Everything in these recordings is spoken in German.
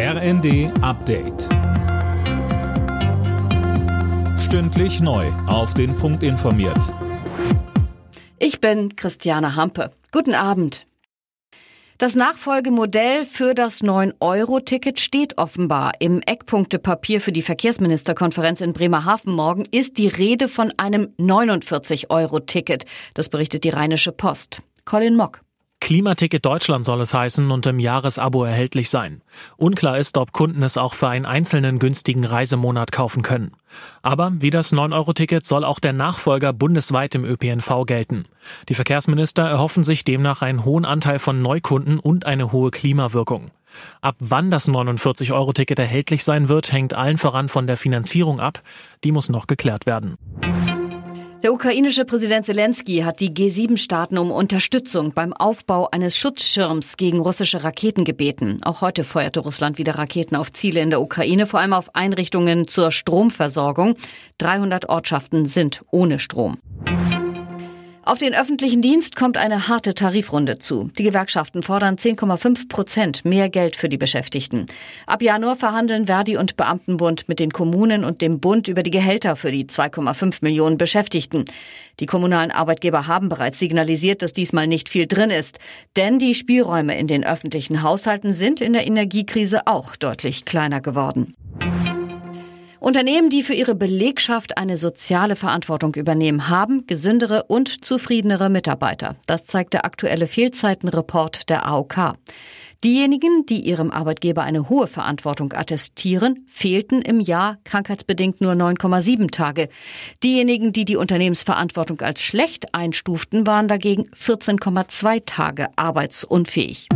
RND Update. Stündlich neu. Auf den Punkt informiert. Ich bin Christiane Hampe. Guten Abend. Das Nachfolgemodell für das 9-Euro-Ticket steht offenbar. Im Eckpunktepapier für die Verkehrsministerkonferenz in Bremerhaven morgen ist die Rede von einem 49-Euro-Ticket. Das berichtet die Rheinische Post. Colin Mock. Klimaticket Deutschland soll es heißen und im Jahresabo erhältlich sein. Unklar ist, ob Kunden es auch für einen einzelnen günstigen Reisemonat kaufen können. Aber wie das 9-Euro-Ticket soll auch der Nachfolger bundesweit im ÖPNV gelten. Die Verkehrsminister erhoffen sich demnach einen hohen Anteil von Neukunden und eine hohe Klimawirkung. Ab wann das 49-Euro-Ticket erhältlich sein wird, hängt allen voran von der Finanzierung ab. Die muss noch geklärt werden. Der ukrainische Präsident Zelensky hat die G7-Staaten um Unterstützung beim Aufbau eines Schutzschirms gegen russische Raketen gebeten. Auch heute feuerte Russland wieder Raketen auf Ziele in der Ukraine, vor allem auf Einrichtungen zur Stromversorgung. 300 Ortschaften sind ohne Strom. Auf den öffentlichen Dienst kommt eine harte Tarifrunde zu. Die Gewerkschaften fordern 10,5 Prozent mehr Geld für die Beschäftigten. Ab Januar verhandeln Verdi und Beamtenbund mit den Kommunen und dem Bund über die Gehälter für die 2,5 Millionen Beschäftigten. Die kommunalen Arbeitgeber haben bereits signalisiert, dass diesmal nicht viel drin ist. Denn die Spielräume in den öffentlichen Haushalten sind in der Energiekrise auch deutlich kleiner geworden. Unternehmen, die für ihre Belegschaft eine soziale Verantwortung übernehmen, haben gesündere und zufriedenere Mitarbeiter. Das zeigt der aktuelle Fehlzeitenreport der AOK. Diejenigen, die ihrem Arbeitgeber eine hohe Verantwortung attestieren, fehlten im Jahr krankheitsbedingt nur 9,7 Tage. Diejenigen, die die Unternehmensverantwortung als schlecht einstuften, waren dagegen 14,2 Tage arbeitsunfähig.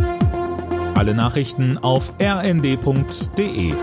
Alle Nachrichten auf rnd.de